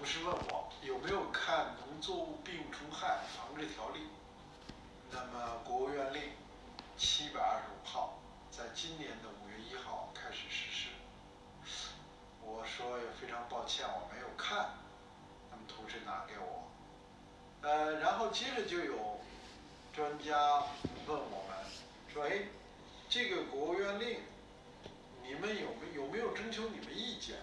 同事问我有没有看《农作物病虫害防治条例》，那么国务院令七百二十五号在今年的五月一号开始实施。我说也非常抱歉，我没有看，那么同事拿给我，呃，然后接着就有专家问我们说，哎，这个国务院令，你们有没有没有征求你们意见？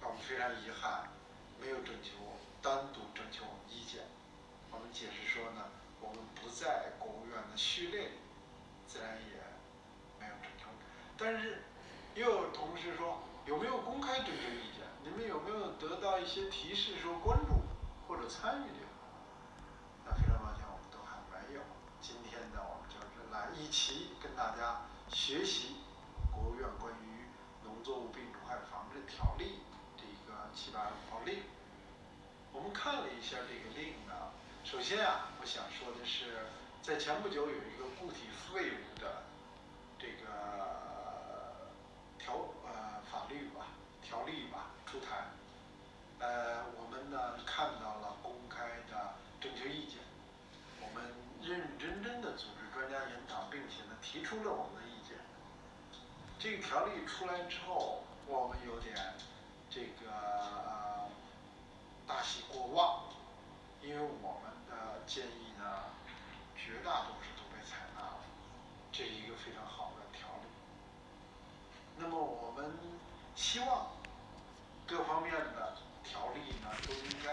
让我们非常遗憾，没有征求单独征求我们意见。我们解释说呢，我们不在国务院的序列里，自然也没有征求。但是又有同事说，有没有公开征求意见？你们有没有得到一些提示说关注或者参与这个？那非常抱歉，我们都还没有。今天呢，我们就是来一起跟大家学习国务院关于农作物病虫害防治条例。七百二十五，我们看了一下这个令呢。首先啊，我想说的是，在前不久有一个固体废物的这个条呃法律吧、条例吧出台，呃，我们呢看到了公开的征求意见，我们认认真真的组织专家研讨，并且呢提出了我们的意见。这个条例出来之后，我们有点。希望各方面的条例呢，都应该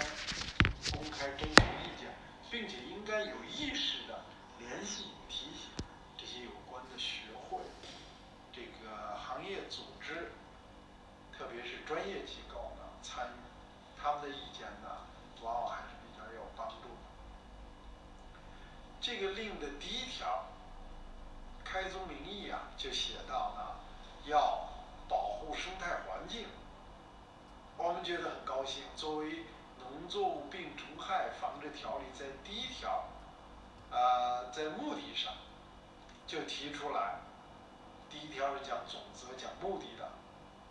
公开征求意见，并且应该有意识的联系提醒这些有关的学会、这个行业组织。特别是专业机构呢参与，他们的意见呢，往往还是比较有帮助的。这个令的第一条开宗明义啊，就写到呢，要生态环境。我们觉得很高兴，作为《农作物病虫害防治条例》在第一条，啊，在目的上就提出来，第一条是讲总则、讲目的的。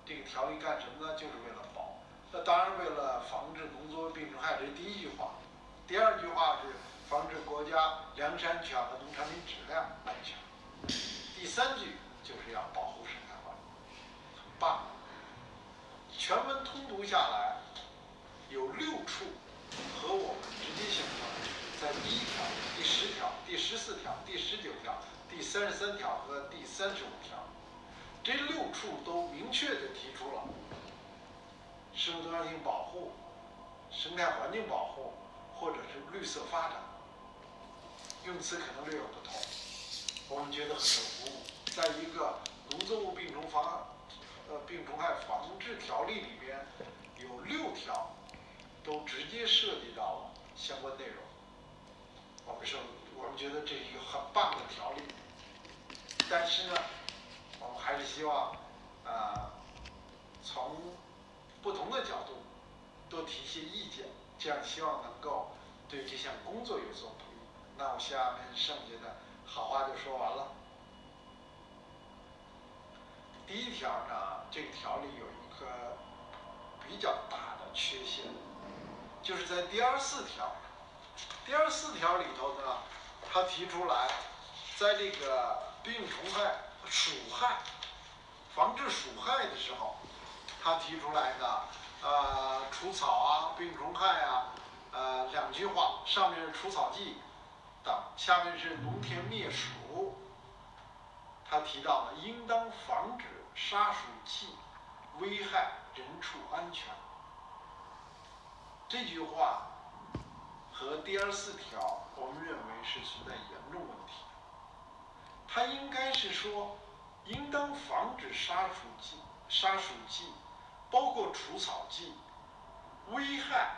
这个条例干什么呢？就是为了保，那当然为了防治农作物病虫害，这是第一句话。第二句话是防止国家粮食安全和农产品质量安全。第三句就是要保护生态，很棒。全文通读下来，有六处和我们直接相关，在第一条、第十条、第十四条、第十九条、第三十三条和第三十五条。这六处都明确地提出了生物多样性保护、生态环境保护，或者是绿色发展，用词可能略有不同，我们觉得很受鼓舞。在一个农作物病虫防呃病虫害防治条例里边，有六条都直接涉及到了相关内容，我们说我们觉得这是一个很棒的条例，但是呢。我们还是希望，啊，从不同的角度多提些意见，这样希望能够对这项工作有所不利。那我下面剩下的好话就说完了。第一条呢，这个条例有一个比较大的缺陷，就是在第二四条，第二四条里头呢，他提出来，在这个病虫害。鼠害，防治鼠害的时候，他提出来的，呃，除草啊，病虫害啊，呃，两句话，上面是除草剂等，下面是农田灭鼠。他提到了应当防止杀鼠剂危害人畜安全。这句话和第二四条，我们认为是存在严重问题。它应该是说，应当防止杀鼠剂、杀鼠剂，包括除草剂，危害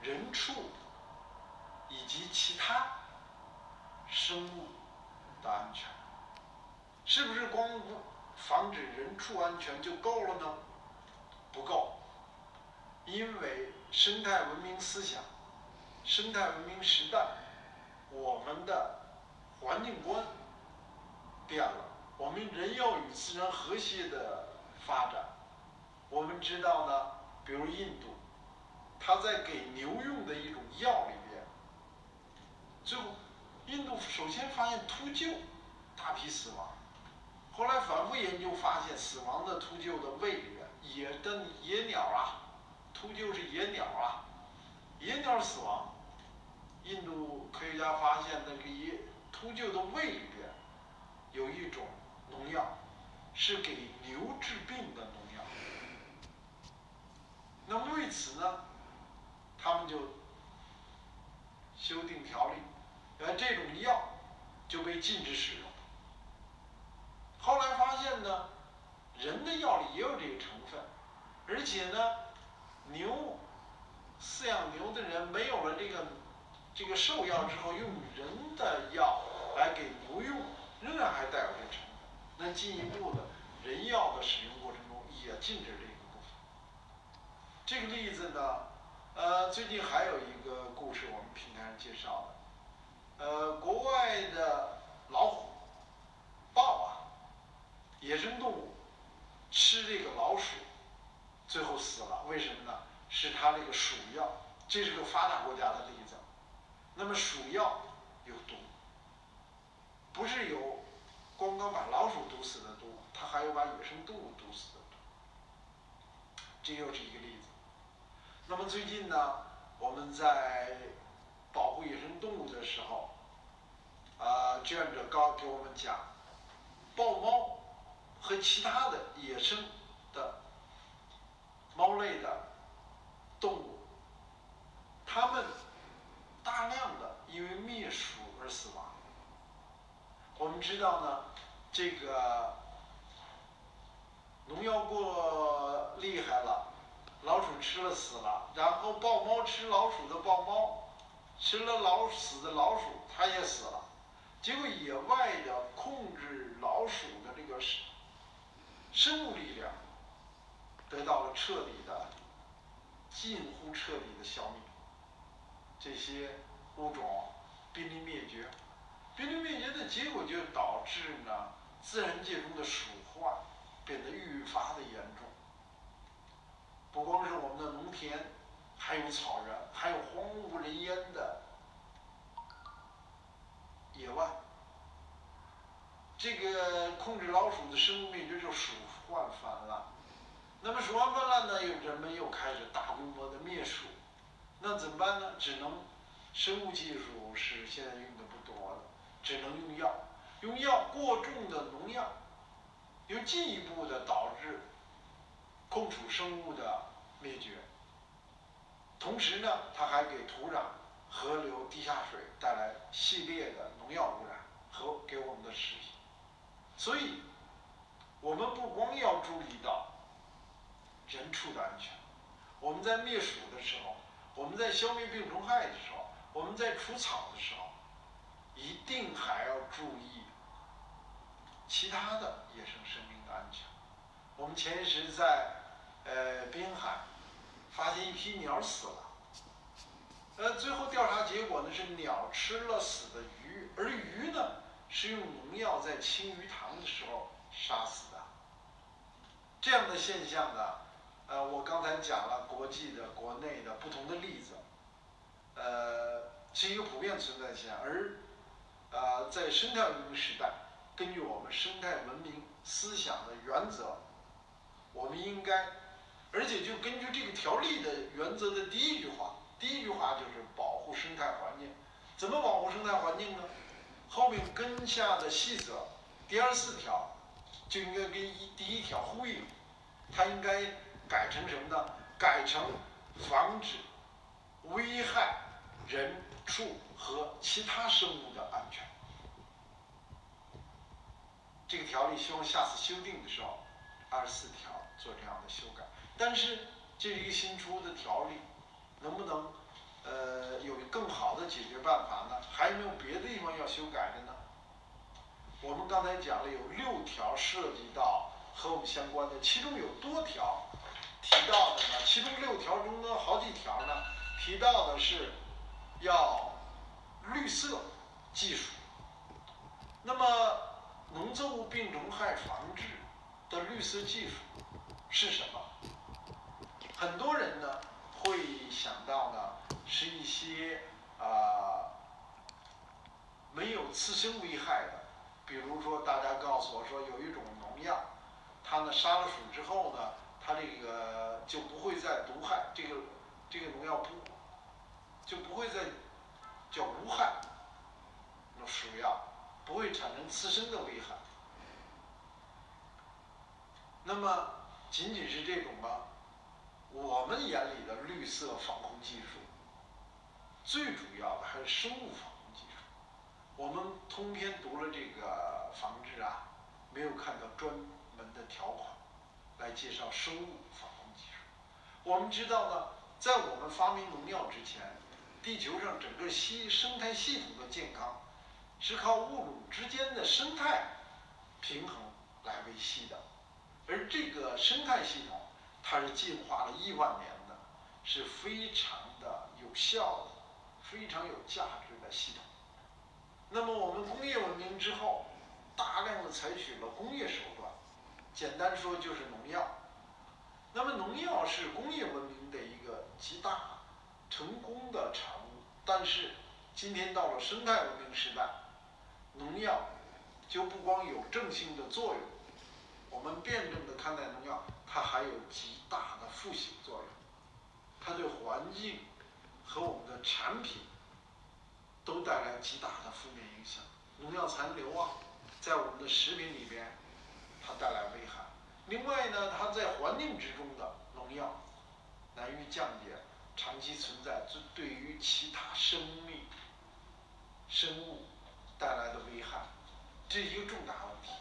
人畜以及其他生物的安全。是不是光防止人畜安全就够了呢？不够，因为生态文明思想、生态文明时代，我们的环境观。变了，我们人要与自然和谐的发展。我们知道呢，比如印度，它在给牛用的一种药里边，最后印度首先发现秃鹫大批死亡，后来反复研究发现，死亡的秃鹫的胃里边野的野鸟啊，秃鹫是野鸟啊，野鸟死亡，印度科学家发现那个野秃鹫的胃里边有一种农药，是给牛治病的农药。那么为此呢，他们就修订条例，呃，这种药就被禁止使用。后来发现呢，人的药里也有这个成分，而且呢，牛饲养牛的人没有了这个这个兽药之后，用人的药来给牛用，仍然还带有这成分。那进一步的人药的使用过程中也禁止这个部分。这个例子呢，呃，最近还有一个故事我们平台上介绍的，呃，国外的老虎、豹啊，野生动物吃这个老鼠，最后死了，为什么呢？是它这个鼠药，这是个发达国家的例子。那么鼠药有毒，不是有光光把老鼠毒死的毒，它还有把野生动物毒死的毒。这又是一个例子。那么最近呢，我们在保护野生动物的时候，啊，志愿者刚给我们讲，豹猫和其他的野生的猫类的动物，它们大量的因为灭鼠而死亡。我们知道呢，这个农药过，吃了死了，然后豹猫吃老鼠的豹猫，吃了老死的老鼠，它也死了。结果野外的控制老鼠的这个生生物力量得到了彻底的、近乎彻底的消灭，这些物种濒临灭绝。濒临灭绝的结果就导致呢，自然界中的鼠患变得愈发的严重。还有草原，还有荒无人烟的野外。这个控制老鼠的生物灭绝，就鼠患泛滥。那么鼠患泛滥呢，又人们又开始大规模的灭鼠，那怎么办呢？只能生物技术是现在用的不多了。只能用药，用药过重的农药，又进一步的导致控鼠生物的灭绝。同时呢，它还给土壤、河流、地下水带来系列的农药污染和给我们的食品。所以，我们不光要注意到人畜的安全，我们在灭鼠的时候，我们在消灭病虫害的时候，我们在除草的时候。一定还要注意其他的野生生命的安全。我们前一时在呃滨海发现一批鸟死了，呃，最后调查结果呢是鸟吃了死的鱼，而鱼呢是用农药在清鱼塘的时候杀死的。这样的现象呢，呃，我刚才讲了国际的、国内的不同的例子，呃，是一个普遍存在现象，而。啊，在生态文明时代，根据我们生态文明思想的原则，我们应该，而且就根据这个条例的原则的第一句话，第一句话就是保护生态环境。怎么保护生态环境呢？后面跟下的细则，第二四条就应该跟一第一条呼应，它应该改成什么呢？改成防止危害人。畜和其他生物的安全，这个条例希望下次修订的时候，二十四条做这样的修改。但是这一个新出的条例，能不能呃有更好的解决办法呢？还有没有别的地方要修改的呢？我们刚才讲了有六条涉及到和我们相关的，其中有多条提到的呢？其中六条中的好几条呢，提到的是。要绿色技术，那么农作物病虫害防治的绿色技术是什么？很多人呢会想到呢是一些啊没有次生危害的，比如说大家告诉我说有一种农药，它呢杀了鼠之后呢，它这个就不会再毒害这个这个农药不就不会再叫无害那鼠药，不会产生次生的危害。那么仅仅是这种吗？我们眼里的绿色防控技术，最主要的还是生物防。我们通篇读了这个防治啊，没有看到专门的条款来介绍生物防控技术。我们知道呢，在我们发明农药之前，地球上整个系生态系统的健康是靠物种之间的生态平衡来维系的。而这个生态系统，它是进化了亿万年的，是非常的有效的、非常有价值的系统。那么我们工业文明之后，大量的采取了工业手段，简单说就是农药。那么农药是工业文明的一个极大成功的产物，但是今天到了生态文明时代，农药就不光有正性的作用。我们辩证的看待农药，它还有极大的负性作用，它对环境和我们的产品都带来极大的负面影响。农药残留啊，在我们的食品里边，它带来危害。另外呢，它在环境之中的农药难于降解，长期存在，这对于其他生命、生物带来的危害，这是一个重大问题。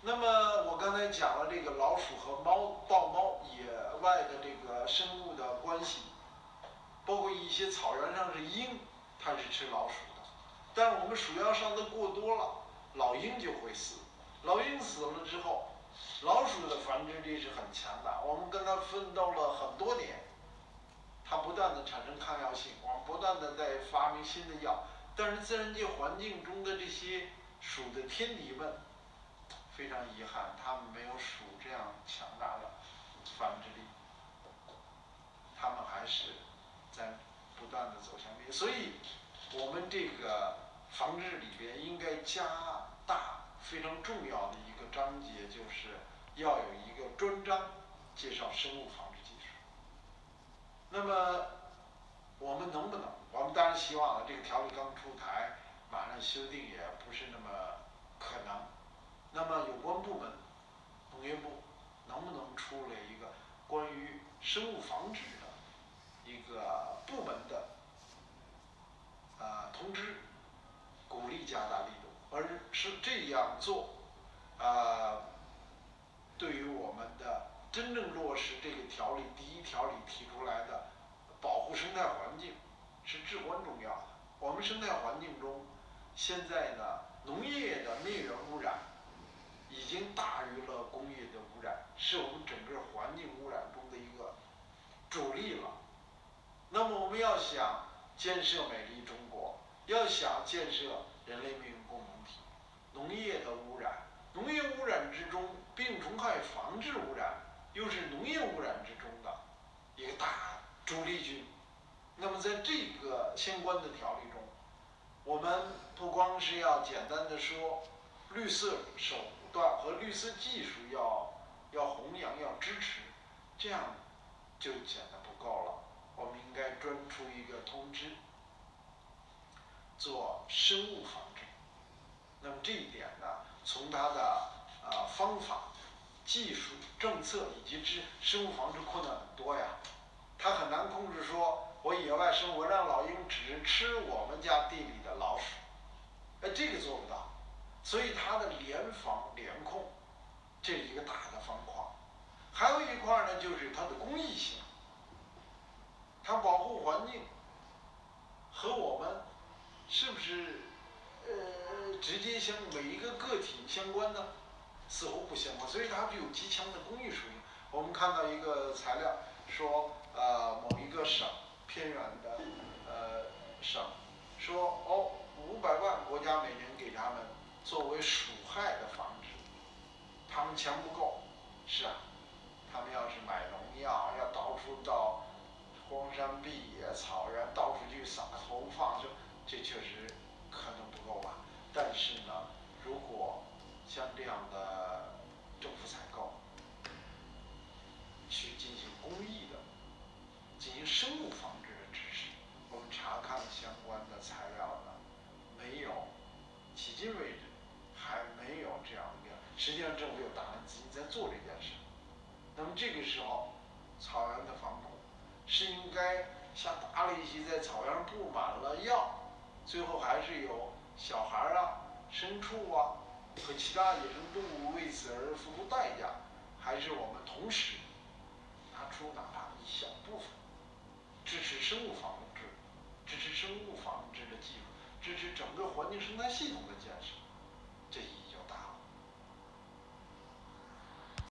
那么我刚才讲了这个老鼠和猫、豹猫野外的这个生物的关系，包括一些草原上是鹰，它是吃老鼠的，但我们鼠药上的过多了，老鹰就会死。老鹰死了之后，老鼠的繁殖力是很强大，我们跟它奋斗了很多年，它不断的产生抗药性，我们不断的在发明新的药，但是自然界环境中的这些鼠的天敌们。非常遗憾，它们没有鼠这样强大的繁殖力，它们还是在不断的走向灭。所以，防治里边应该加大非常重要的一个章节，就是要有一个专章介绍生物防治技术。那么，我们能不能？我们当然希望了这个条例刚出台，马上修订也不是那么可能。那么有关部门，农业部能不能出来一个关于生物防治的一个部门的啊通知，鼓励加大力度，而是这样做啊，对于我们的真正落实这个条例第一条里提出来的保护生态环境是至关重要的。我们生态环境中现在呢，农业的灭源污染。已经大于了工业的污染，是我们整个环境污染中的一个主力了。那么我们要想建设美丽中，要想建设人类命运共同体，农业的污染，农业污染之中，病虫害防治污染又是农业污染之中的一个大主力军。那么在这个相关的条例中，我们不光是要简单的说绿色手。段和绿色技术要要弘扬要支持，这样就显得不够了。我们应该专出一个通知，做生物防治。那么这一点呢，从它的呃方法、技术、政策以及之生物防治困难很多呀。它很难控制说，我野外生活让老鹰只吃我们家地里的老鼠，哎，这个做不到。所以它的联防联控，这是一个大的方块，还有一块呢，就是它的公益性。它保护环境和我们是不是呃直接相每一个个体相关呢？似乎不相关，所以它具有极强的公益属性。我们看到一个材料说，呃，某一个省偏远的呃省说，哦，五百万国家每年给他们。作为鼠害的防治，他们钱不够，是啊，他们要是买农药，要到处到荒山碧野、草原，到处去撒投放，这这确实可能不够吧。但是呢，像这样的政府采购去进行公益的、进行生物防治的知识，我们查看相关的材料呢，没有，迄今为止还没有这样一个。实际上，政府有大量资金在做这件事。那么这个时候，草原的防控是应该像大力气在草原上布满了药，最后还是有小孩啊、牲畜啊和其他野生动物为此而付出代价，还是我们同时拿出哪怕一小部分支持生物防治、支持生物防治的技术、支持整个环境生态系统的建设，这一。